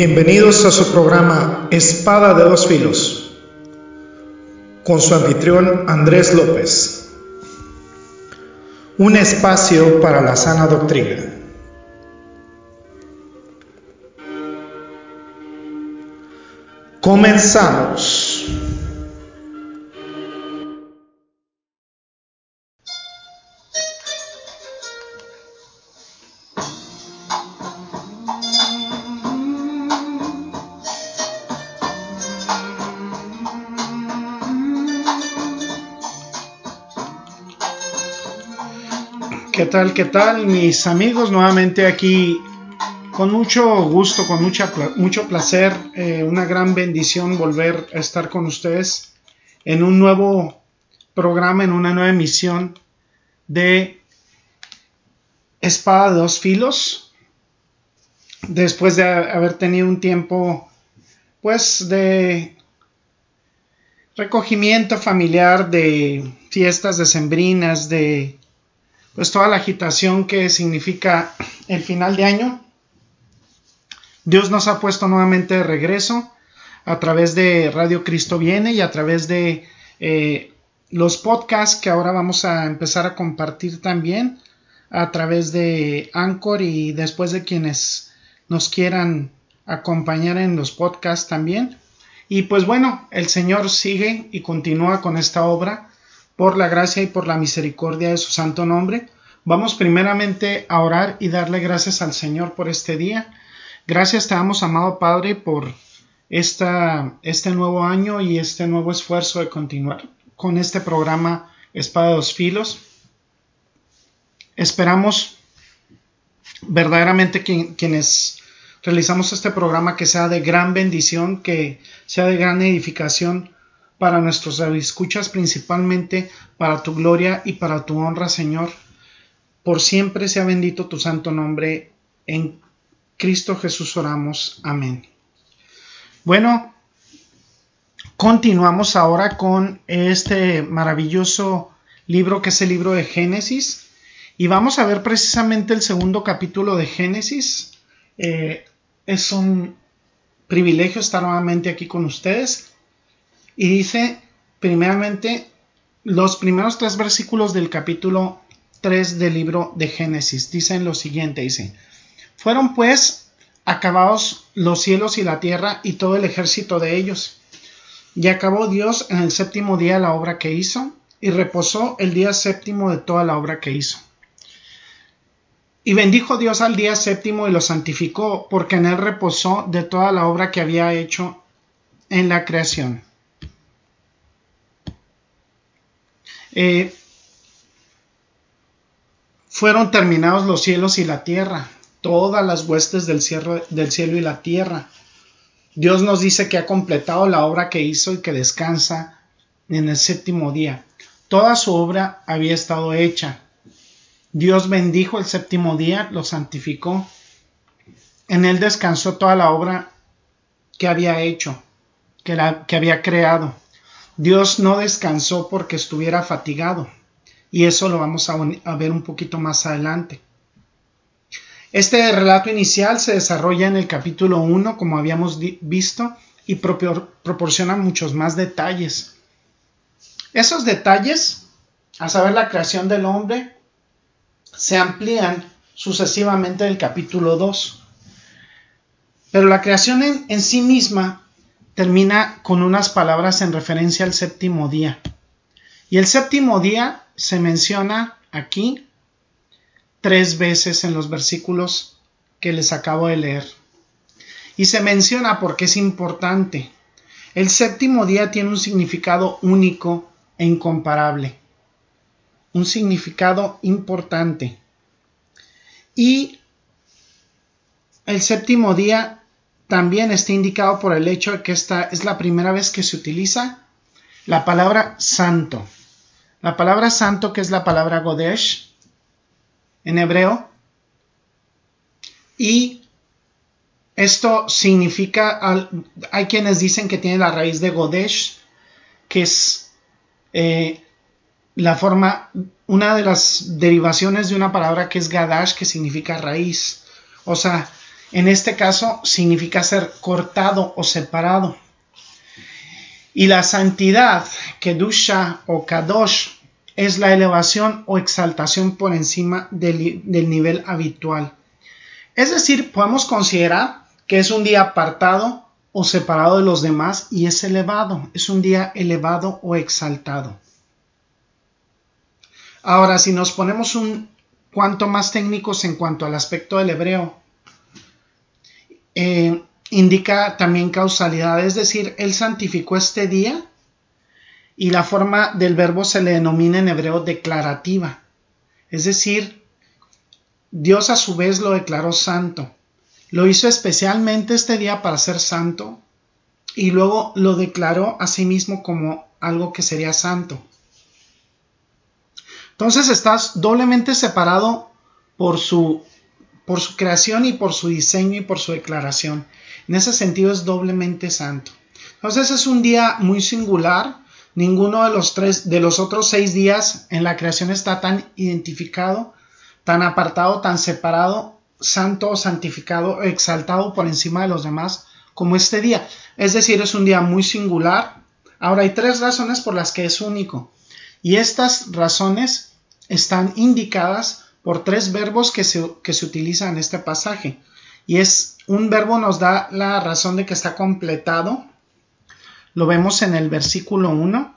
Bienvenidos a su programa Espada de dos filos con su anfitrión Andrés López. Un espacio para la sana doctrina. Comenzamos. ¿Qué tal? ¿Qué tal? Mis amigos, nuevamente aquí con mucho gusto, con mucha, mucho placer, eh, una gran bendición volver a estar con ustedes en un nuevo programa, en una nueva emisión de Espada de dos filos. Después de haber tenido un tiempo, pues, de recogimiento familiar, de fiestas decembrinas, de pues toda la agitación que significa el final de año. Dios nos ha puesto nuevamente de regreso a través de Radio Cristo Viene y a través de eh, los podcasts que ahora vamos a empezar a compartir también a través de Anchor y después de quienes nos quieran acompañar en los podcasts también. Y pues bueno, el Señor sigue y continúa con esta obra por la gracia y por la misericordia de su santo nombre. Vamos primeramente a orar y darle gracias al Señor por este día. Gracias te damos, amado Padre, por esta, este nuevo año y este nuevo esfuerzo de continuar con este programa Espada de dos Filos. Esperamos verdaderamente que, quienes realizamos este programa que sea de gran bendición, que sea de gran edificación para nuestros escuchas, principalmente para tu gloria y para tu honra, Señor. Por siempre sea bendito tu santo nombre. En Cristo Jesús oramos. Amén. Bueno, continuamos ahora con este maravilloso libro que es el libro de Génesis. Y vamos a ver precisamente el segundo capítulo de Génesis. Eh, es un privilegio estar nuevamente aquí con ustedes. Y dice, primeramente, los primeros tres versículos del capítulo 3 del libro de Génesis. Dicen lo siguiente, dice, fueron pues acabados los cielos y la tierra y todo el ejército de ellos. Y acabó Dios en el séptimo día la obra que hizo, y reposó el día séptimo de toda la obra que hizo. Y bendijo Dios al día séptimo y lo santificó, porque en él reposó de toda la obra que había hecho en la creación. Eh, fueron terminados los cielos y la tierra, todas las huestes del cielo, y la tierra. Dios nos dice que ha completado la obra que hizo y que descansa en el séptimo día. Toda su obra había estado hecha. Dios bendijo el séptimo día, lo santificó. En él descansó toda la obra que había hecho, que había creado. Dios no descansó porque estuviera fatigado y eso lo vamos a, ver un poquito más adelante. Este relato inicial se desarrolla en el capítulo 1, como habíamos visto, y proporciona muchos más detalles. Esos detalles, a saber la creación del hombre, se amplían sucesivamente en el capítulo 2. Pero la creación en, en sí misma termina con unas palabras en referencia al séptimo día. Y el séptimo día se menciona aquí tres veces en los versículos que les acabo de leer. Y se menciona porque es importante. El séptimo día tiene un significado único e incomparable. Un significado importante. Y el séptimo día también está indicado por el hecho de que esta es la primera vez que se utiliza la palabra santo. La palabra santo, que es la palabra Godesh en hebreo, y esto significa, hay quienes dicen que tiene la raíz de Godesh, que es eh, la forma, una de las derivaciones de una palabra que es Gadash, que significa raíz. O sea, En este caso significa ser cortado o separado. Y la santidad, Kedusha o Kadosh, es la elevación o exaltación por encima del, del nivel habitual. Es decir, podemos considerar que es un día apartado o separado de los demás y es elevado, es un día elevado o exaltado. Ahora, si nos ponemos un cuanto más técnicos en cuanto al aspecto del hebreo, eh, indica también causalidad, es decir, él santificó este día y la forma del verbo se le denomina en hebreo declarativa, es decir, Dios a su vez lo declaró santo, lo hizo especialmente este día para ser santo y luego lo declaró a sí mismo como algo que sería santo. Entonces estás doblemente separado por su, por su creación y por su diseño y por su declaración. En ese sentido es doblemente santo. Entonces es un día muy singular. Ninguno de los tres, de los otros seis días en la creación está tan identificado, tan apartado, tan separado, santo, santificado, exaltado por encima de los demás como este día. Es decir, es un día muy singular. Ahora hay tres razones por las que es único. Y estas razones están indicadas por tres verbos que se, que se utilizan en este pasaje. Y es un verbo nos da la razón de que está completado. Lo vemos en el versículo 1,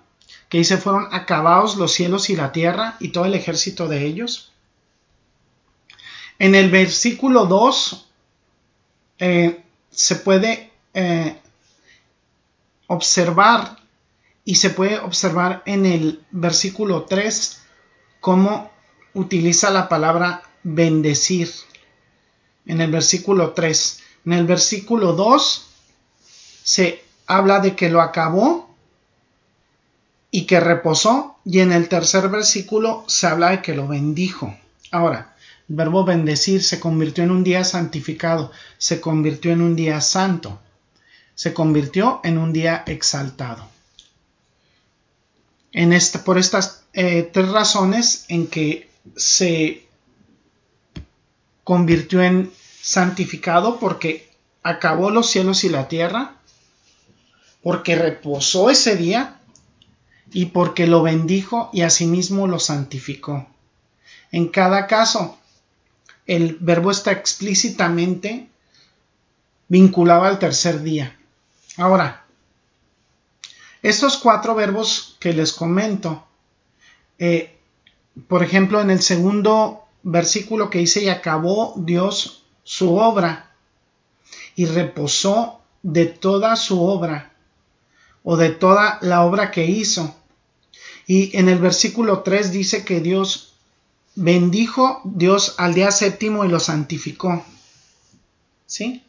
que dice fueron acabados los cielos y la tierra y todo el ejército de ellos. En el versículo 2 eh, se puede eh, observar y se puede observar en el versículo 3 cómo utiliza la palabra bendecir en el versículo 3. En el versículo 2 se habla de que lo acabó y que reposó y en el tercer versículo se habla de que lo bendijo. Ahora, el verbo bendecir se convirtió en un día santificado, se convirtió en un día santo, se convirtió en un día exaltado. En por estas eh, tres razones en que se convirtió en santificado porque acabó los cielos y la tierra, porque reposó ese día y porque lo bendijo y asimismo lo santificó. En cada caso, el verbo está explícitamente vinculado al tercer día. Ahora, estos cuatro verbos que les comento eh, por ejemplo, en el segundo versículo que dice, y acabó Dios su obra y reposó de toda su obra o de toda la obra que hizo. Y en el versículo 3 dice que Dios bendijo Dios al día séptimo y lo santificó. ¿Sí?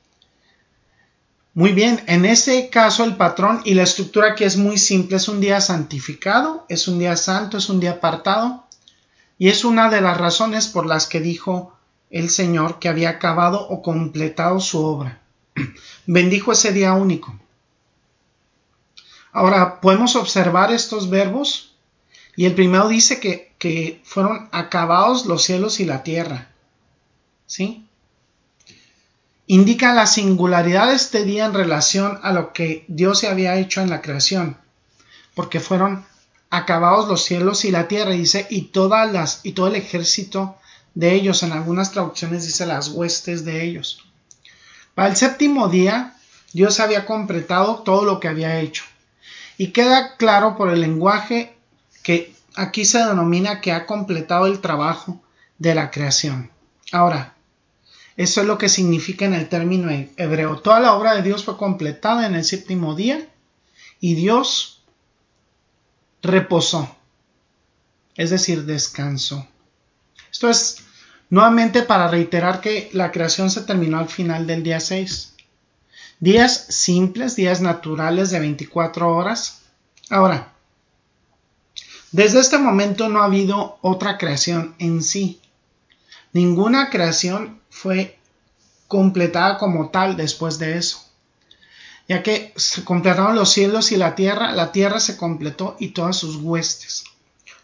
Muy bien, en ese caso el patrón y la estructura que es muy simple es un día santificado, es un día santo, es un día apartado y es una de las razones por las que dijo el Señor que había acabado o completado su obra. Bendijo ese día único. Ahora podemos observar estos verbos y el primero dice que, fueron acabados los cielos y la tierra. ¿Sí? indica la singularidad de este día en relación a lo que Dios se había hecho en la creación, porque fueron acabados los cielos y la tierra, dice, y todas las, y todo el ejército de ellos, en algunas traducciones dice las huestes de ellos. Para el séptimo día, Dios había completado todo lo que había hecho. Y queda claro por el lenguaje que aquí se denomina que ha completado el trabajo de la creación. Ahora, eso es lo que significa en el término hebreo. Toda la obra de Dios fue completada en el séptimo día y Dios reposó, es decir, descansó. Esto es nuevamente para reiterar que la creación se terminó al final del día 6. Días simples, días naturales de 24 horas. Ahora, desde este momento no ha habido otra creación en sí. Ninguna creación fue completada como tal después de eso. Ya que se completaron los cielos y la tierra, la tierra se completó y todas sus huestes,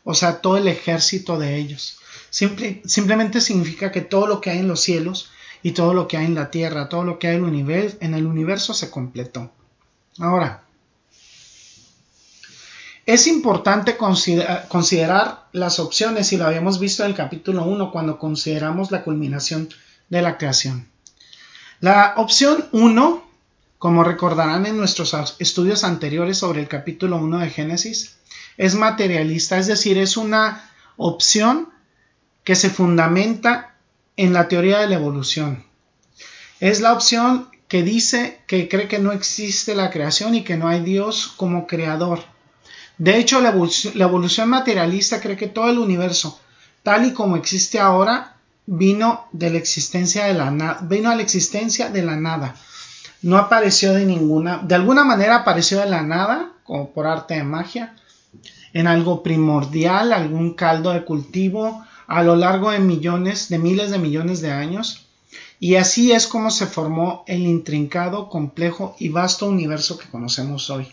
o sea, todo el ejército de ellos. simplemente significa que todo lo que hay en los cielos y todo lo que hay en la Tierra, todo lo que hay en el universo se completó. Ahora, es importante considerar las opciones, y lo habíamos visto en el capítulo 1 cuando consideramos la culminación de la creación. La opción 1, como recordarán en nuestros estudios anteriores sobre el capítulo 1 de Génesis, es materialista, es decir, es una opción que se fundamenta en la teoría de la evolución. Es la opción que dice que cree que no existe la creación y que no hay Dios como creador de hecho, la evolución, materialista cree que todo el universo, tal y como existe ahora, vino de la existencia de la vino a la existencia de la nada. No apareció de ninguna, de alguna manera apareció de la nada, como por arte de magia, en algo primordial, algún caldo de cultivo, a lo largo de millones, de miles de millones de años. Y así es como se formó el intrincado, complejo y vasto universo que conocemos hoy.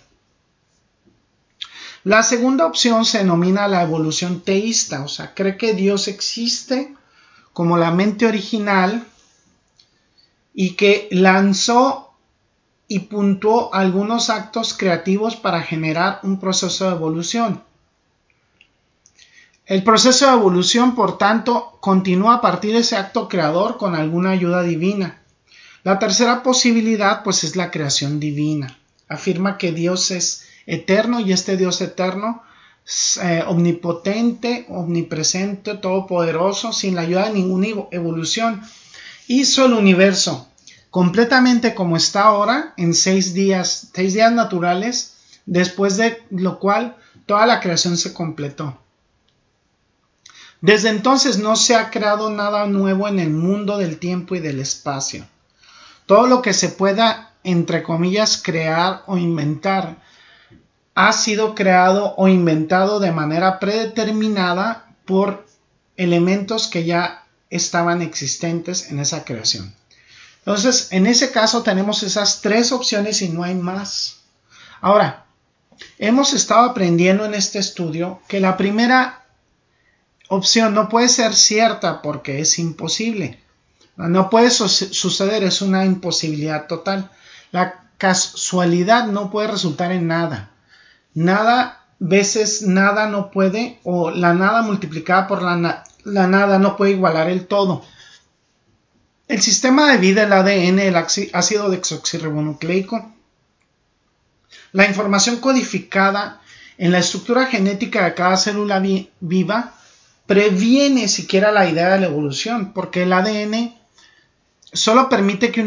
La segunda opción se denomina la evolución teísta, o sea, cree que Dios existe como la mente original y que lanzó y puntuó algunos actos creativos para generar un proceso de evolución. El proceso de evolución, por tanto, continúa a partir de ese acto creador con alguna ayuda divina. La tercera posibilidad, pues, es la creación divina. Afirma que Dios es eterno y este Dios eterno, eh, omnipotente, omnipresente, todopoderoso, sin la ayuda de ninguna evolución, hizo el universo completamente como está ahora en seis días, seis días naturales, después de lo cual toda la creación se completó. Desde entonces no se ha creado nada nuevo en el mundo del tiempo y del espacio. Todo lo que se pueda, entre comillas, crear o inventar ha sido creado o inventado de manera predeterminada por elementos que ya estaban existentes en esa creación. Entonces, en ese caso tenemos esas tres opciones y no hay más. Ahora, hemos estado aprendiendo en este estudio que la primera opción no puede ser cierta porque es imposible. No puede suceder, es una imposibilidad total. La casualidad no puede resultar en nada. Nada, veces nada no puede, o la nada multiplicada por la, la nada no puede igualar el todo. El sistema de vida, el ADN, el ácido desoxirribonucleico, la información codificada en la estructura genética de cada célula viva previene siquiera la idea de la evolución, porque el ADN solo permite que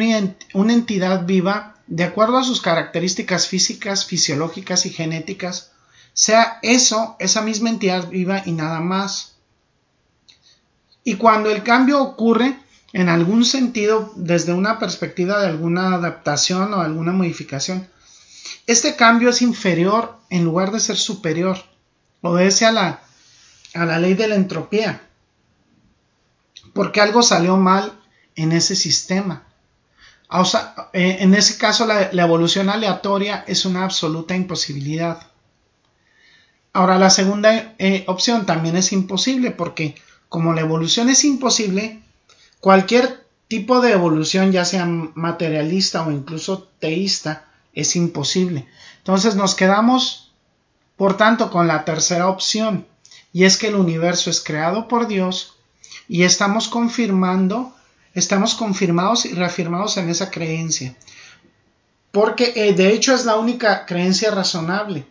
una entidad viva de acuerdo a sus características físicas, fisiológicas y genéticas, sea eso, esa misma entidad viva y nada más. Y cuando el cambio ocurre, en algún sentido, desde una perspectiva de alguna adaptación o alguna modificación, este cambio es inferior en lugar de ser superior, obedece a la, ley de la entropía, porque algo salió mal en ese sistema. Eh, en ese caso, la, evolución aleatoria es una absoluta imposibilidad. Ahora, la segunda eh, opción también es imposible porque como la evolución es imposible, cualquier tipo de evolución, ya sea materialista o incluso teísta, es imposible. Entonces nos quedamos, por tanto, con la tercera opción, y es que el universo es creado por Dios y estamos confirmando estamos confirmados y reafirmados en esa creencia. Porque eh, de hecho es la única creencia razonable.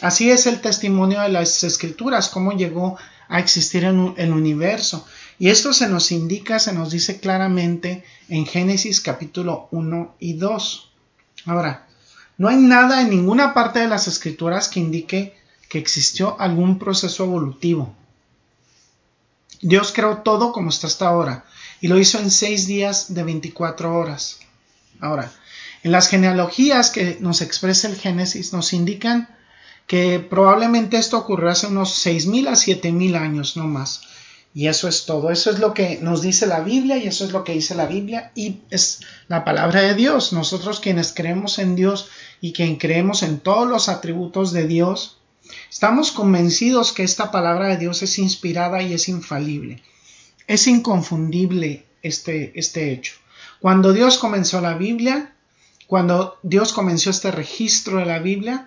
Así es el testimonio de las escrituras, cómo llegó a existir en el universo. Y esto se nos indica, se nos dice claramente en Génesis capítulo 1 y 2. Ahora, no hay nada en ninguna parte de las escrituras que indique que existió algún proceso evolutivo. Dios creó todo como está hasta ahora y lo hizo en seis días de 24 horas. Ahora, en las genealogías que nos expresa el Génesis nos indican que probablemente esto ocurrió hace unos 6.000 a 7.000 años, no más. Y eso es todo. Eso es lo que nos dice la Biblia y eso es lo que dice la Biblia y es la palabra de Dios. Nosotros quienes creemos en Dios y quien creemos en todos los atributos de Dios, estamos convencidos que esta palabra de Dios es inspirada y es infalible es inconfundible, este, este hecho. Cuando Dios comenzó la Biblia, cuando Dios comenzó este registro de la Biblia,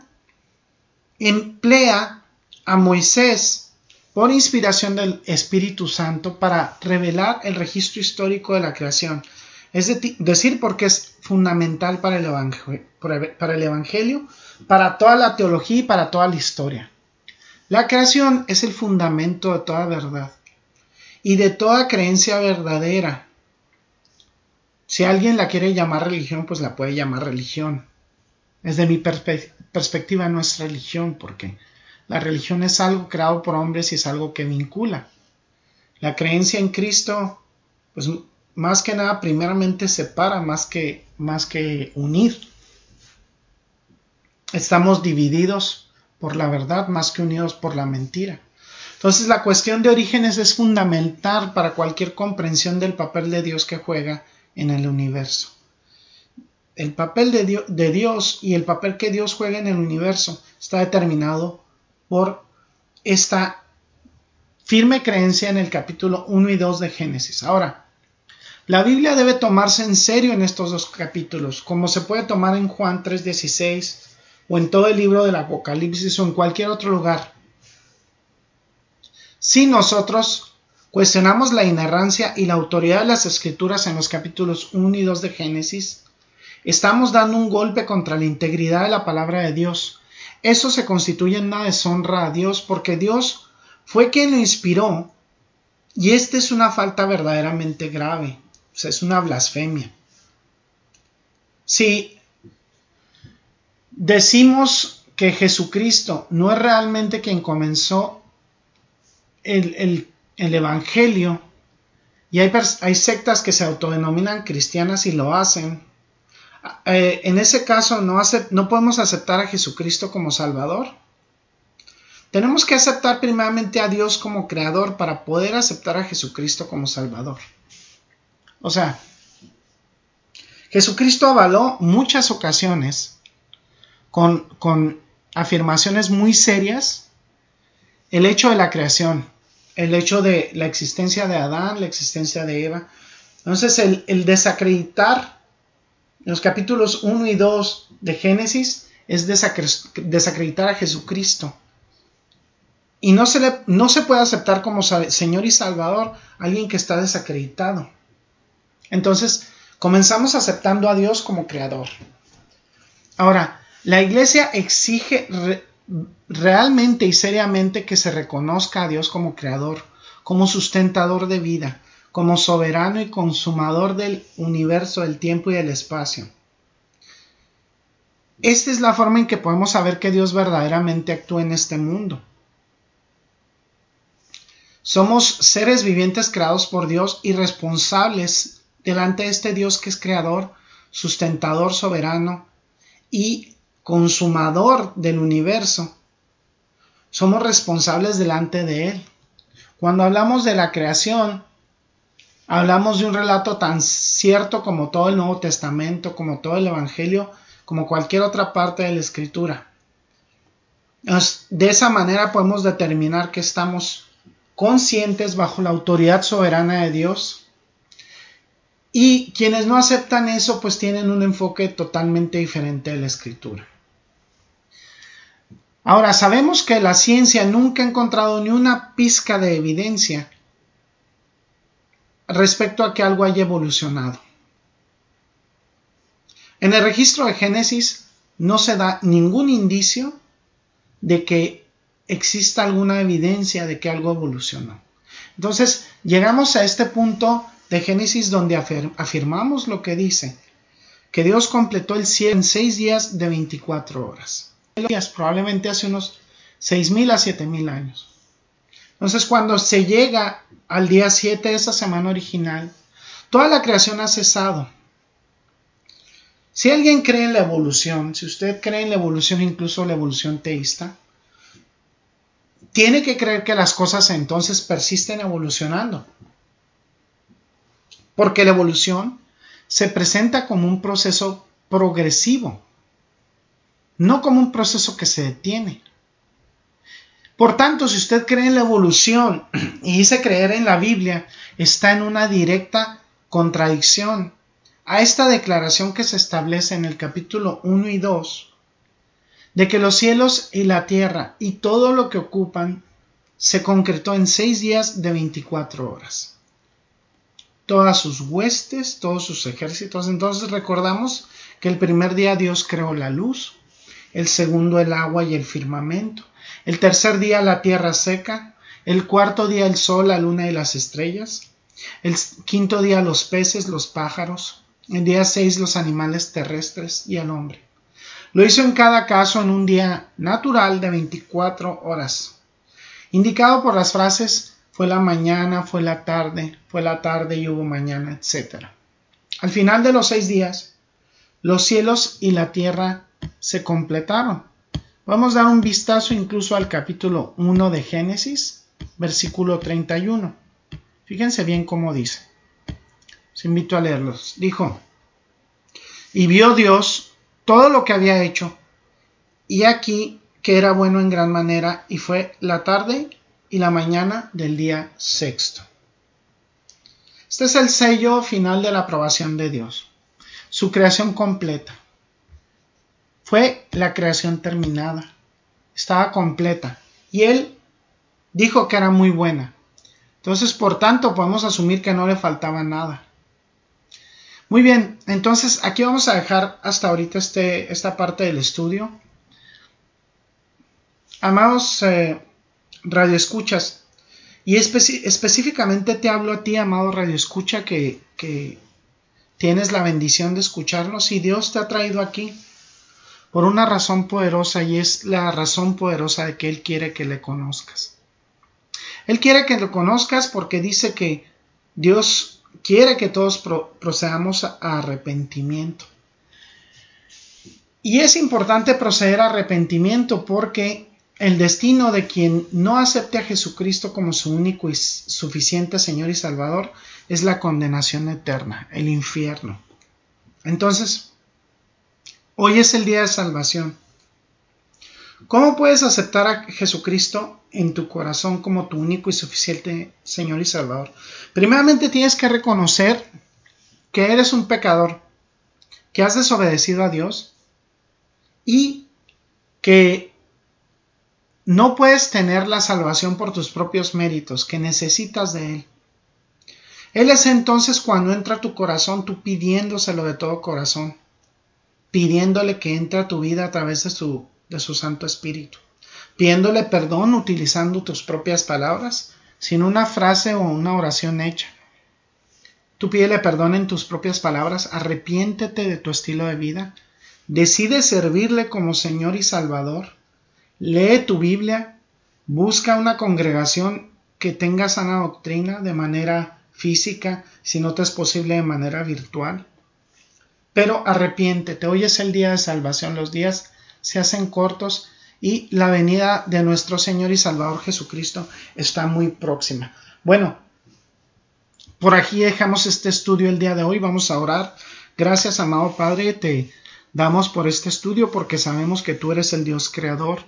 emplea a Moisés por inspiración del Espíritu Santo para revelar el registro histórico de la creación. Es decir, porque es fundamental para el, evangelio, para toda la teología y para toda la historia. La creación es el fundamento de toda verdad y de toda creencia verdadera. Si alguien la quiere llamar religión, pues la puede llamar religión. Desde mi perspectiva no es religión, porque la religión es algo creado por hombres y es algo que vincula. La creencia en Cristo, pues más que nada, primeramente separa más que, más que unir. Estamos divididos por la verdad más que unidos por la mentira. Entonces la cuestión de orígenes es fundamental para cualquier comprensión del papel de Dios que juega en el universo. El papel de, de Dios y el papel que Dios juega en el universo está determinado por esta firme creencia en el capítulo 1 y 2 de Génesis. Ahora, la Biblia debe tomarse en serio en estos dos capítulos, como se puede tomar en Juan 3:16 o en todo el libro del Apocalipsis o en cualquier otro lugar. Si nosotros cuestionamos la inerrancia y la autoridad de las escrituras en los capítulos 1 y 2 de Génesis, estamos dando un golpe contra la integridad de la palabra de Dios. Eso se constituye en una deshonra a Dios porque Dios fue quien lo inspiró y esta es una falta verdaderamente grave, es una blasfemia. Si decimos que Jesucristo no es realmente quien comenzó el, Evangelio, y hay, hay, sectas que se autodenominan cristianas y lo hacen, eh, en ese caso no, podemos aceptar a Jesucristo como Salvador. Tenemos que aceptar primeramente a Dios como Creador para poder aceptar a Jesucristo como Salvador. O sea, Jesucristo avaló muchas ocasiones con, afirmaciones muy serias el hecho de la creación, el hecho de la existencia de Adán, la existencia de Eva. Entonces, el desacreditar los capítulos 1 y 2 de Génesis es desacreditar a Jesucristo. Y no se, no se puede aceptar como Señor y Salvador alguien que está desacreditado. Entonces, comenzamos aceptando a Dios como Creador. Ahora, la iglesia exige realmente y seriamente que se reconozca a Dios como creador, como sustentador de vida, como soberano y consumador del universo, del tiempo y del espacio. Esta es la forma en que podemos saber que Dios verdaderamente actúa en este mundo. Somos seres vivientes creados por Dios y responsables delante de este Dios que es creador, sustentador, soberano y consumador del universo, somos responsables delante de Él. Cuando hablamos de la creación, hablamos de un relato tan cierto como todo el Nuevo Testamento, como todo el Evangelio, como cualquier otra parte de la Escritura. De esa manera podemos determinar que estamos conscientes bajo la autoridad soberana de Dios y quienes no aceptan eso pues tienen un enfoque totalmente diferente de la escritura. Ahora, sabemos que la ciencia nunca ha encontrado ni una pizca de evidencia respecto a que algo haya evolucionado. En el registro de Génesis no se da ningún indicio de que exista alguna evidencia de que algo evolucionó. Entonces, llegamos a este punto de Génesis donde afirmamos lo que dice, que Dios completó el cielo en seis días de 24 horas probablemente hace unos 6.000 a 7.000 años. Entonces, cuando se llega al día 7 de esa semana original, toda la creación ha cesado. Si alguien cree en la evolución, si usted cree en la evolución, incluso la evolución teísta, tiene que creer que las cosas entonces persisten evolucionando. Porque la evolución se presenta como un proceso progresivo no como un proceso que se detiene. Por tanto, si usted cree en la evolución y dice creer en la Biblia, está en una directa contradicción a esta declaración que se establece en el capítulo 1 y 2 de que los cielos y la tierra y todo lo que ocupan se concretó en seis días de 24 horas. Todas sus huestes, todos sus ejércitos. Entonces recordamos que el primer día Dios creó la luz, el segundo el agua y el firmamento, el tercer día la tierra seca, el cuarto día el sol, la luna y las estrellas, el quinto día los peces, los pájaros, el día seis los animales terrestres y el hombre. Lo hizo en cada caso en un día natural de 24 horas, indicado por las frases fue la mañana, fue la tarde, fue la tarde y hubo mañana, etc. Al final de los seis días, los cielos y la tierra se completaron. Vamos a dar un vistazo incluso al capítulo 1 de Génesis, versículo 31. Fíjense bien cómo dice. Os invito a leerlos. Dijo, y vio Dios todo lo que había hecho, y aquí que era bueno en gran manera, y fue la tarde y la mañana del día sexto. Este es el sello final de la aprobación de Dios, su creación completa. Fue la creación terminada, estaba completa, y Él dijo que era muy buena. Entonces, por tanto, podemos asumir que no le faltaba nada. Muy bien, entonces aquí vamos a dejar hasta ahorita este, esta parte del estudio. Amados eh, radioescuchas, y específicamente te hablo a ti, amado radioescucha, que, que tienes la bendición de escucharnos y Dios te ha traído aquí por una razón poderosa y es la razón poderosa de que Él quiere que le conozcas. Él quiere que lo conozcas porque dice que Dios quiere que todos procedamos a arrepentimiento. Y es importante proceder a arrepentimiento porque el destino de quien no acepte a Jesucristo como su único y suficiente Señor y Salvador es la condenación eterna, el infierno. Entonces, hoy es el día de salvación. ¿Cómo puedes aceptar a Jesucristo en tu corazón como tu único y suficiente Señor y Salvador? Primeramente tienes que reconocer que eres un pecador, que has desobedecido a Dios y que no puedes tener la salvación por tus propios méritos, que necesitas de Él. Él es entonces cuando entra a tu corazón, tú pidiéndoselo de todo corazón, pidiéndole que entre a tu vida a través de su de su Santo Espíritu, pidiéndole perdón utilizando tus propias palabras, sin una frase o una oración hecha. Tú pídele perdón en tus propias palabras, arrepiéntete de tu estilo de vida, decide servirle como Señor y Salvador, lee tu Biblia, busca una congregación que tenga sana doctrina de manera física, si no te es posible de manera virtual. Pero arrepiéntete, hoy es el día de salvación, los días se hacen cortos y la venida de nuestro Señor y Salvador Jesucristo está muy próxima. Bueno, por aquí dejamos este estudio el día de hoy. Vamos a orar. Gracias, amado Padre, te damos por este estudio porque sabemos que tú eres el Dios creador,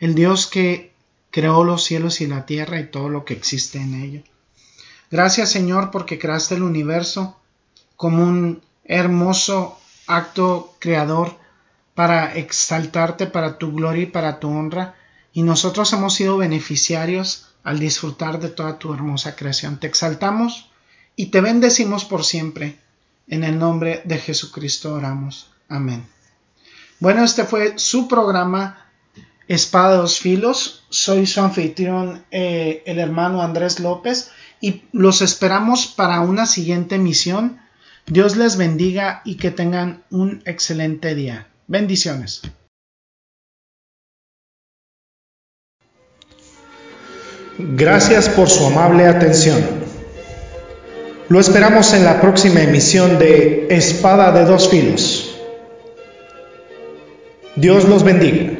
el Dios que creó los cielos y la tierra y todo lo que existe en ello. Gracias, Señor, porque creaste el universo como un hermoso acto creador para exaltarte para tu gloria y para tu honra, y nosotros hemos sido beneficiarios al disfrutar de toda tu hermosa creación. Te exaltamos y te bendecimos por siempre. En el nombre de Jesucristo oramos. Amén. Bueno, este fue su programa Espada de dos Filos. Soy su anfitrión, eh, el hermano Andrés López, y los esperamos para una siguiente misión. Dios les bendiga y que tengan un excelente día. Bendiciones. Gracias por su amable atención. Lo esperamos en la próxima emisión de Espada de dos Filos. Dios los bendiga.